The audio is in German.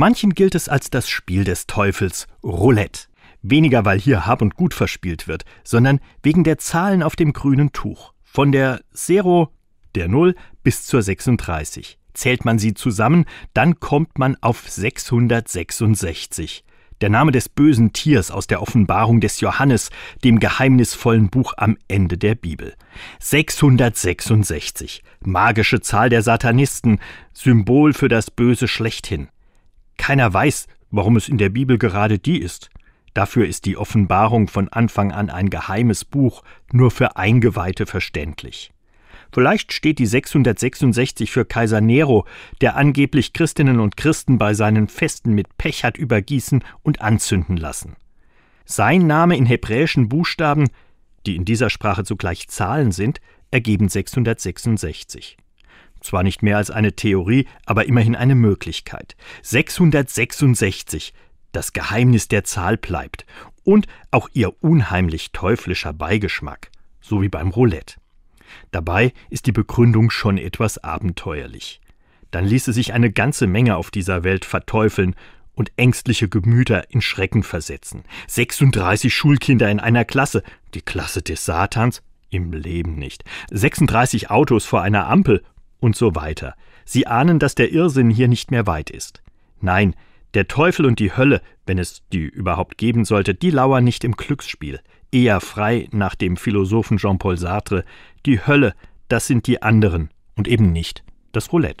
Manchen gilt es als das Spiel des Teufels, Roulette. Weniger, weil hier Hab und Gut verspielt wird, sondern wegen der Zahlen auf dem grünen Tuch. Von der Zero, der Null, bis zur 36. Zählt man sie zusammen, dann kommt man auf 666 der Name des bösen Tiers aus der Offenbarung des Johannes, dem geheimnisvollen Buch am Ende der Bibel. 666, magische Zahl der Satanisten, Symbol für das Böse schlechthin. Keiner weiß, warum es in der Bibel gerade die ist. Dafür ist die Offenbarung von Anfang an ein geheimes Buch, nur für Eingeweihte verständlich. Vielleicht steht die 666 für Kaiser Nero, der angeblich Christinnen und Christen bei seinen Festen mit Pech hat übergießen und anzünden lassen. Sein Name in hebräischen Buchstaben, die in dieser Sprache zugleich Zahlen sind, ergeben 666. Zwar nicht mehr als eine Theorie, aber immerhin eine Möglichkeit. 666, das Geheimnis der Zahl bleibt und auch ihr unheimlich teuflischer Beigeschmack, so wie beim Roulette. Dabei ist die Begründung schon etwas abenteuerlich. Dann ließe sich eine ganze Menge auf dieser Welt verteufeln und ängstliche Gemüter in Schrecken versetzen. 36 Schulkinder in einer Klasse, die Klasse des Satans? Im Leben nicht. 36 Autos vor einer Ampel und so weiter. Sie ahnen, dass der Irrsinn hier nicht mehr weit ist. Nein, der Teufel und die Hölle, wenn es die überhaupt geben sollte, die lauern nicht im Glücksspiel eher frei nach dem Philosophen Jean-Paul Sartre, die Hölle, das sind die anderen und eben nicht das Roulette.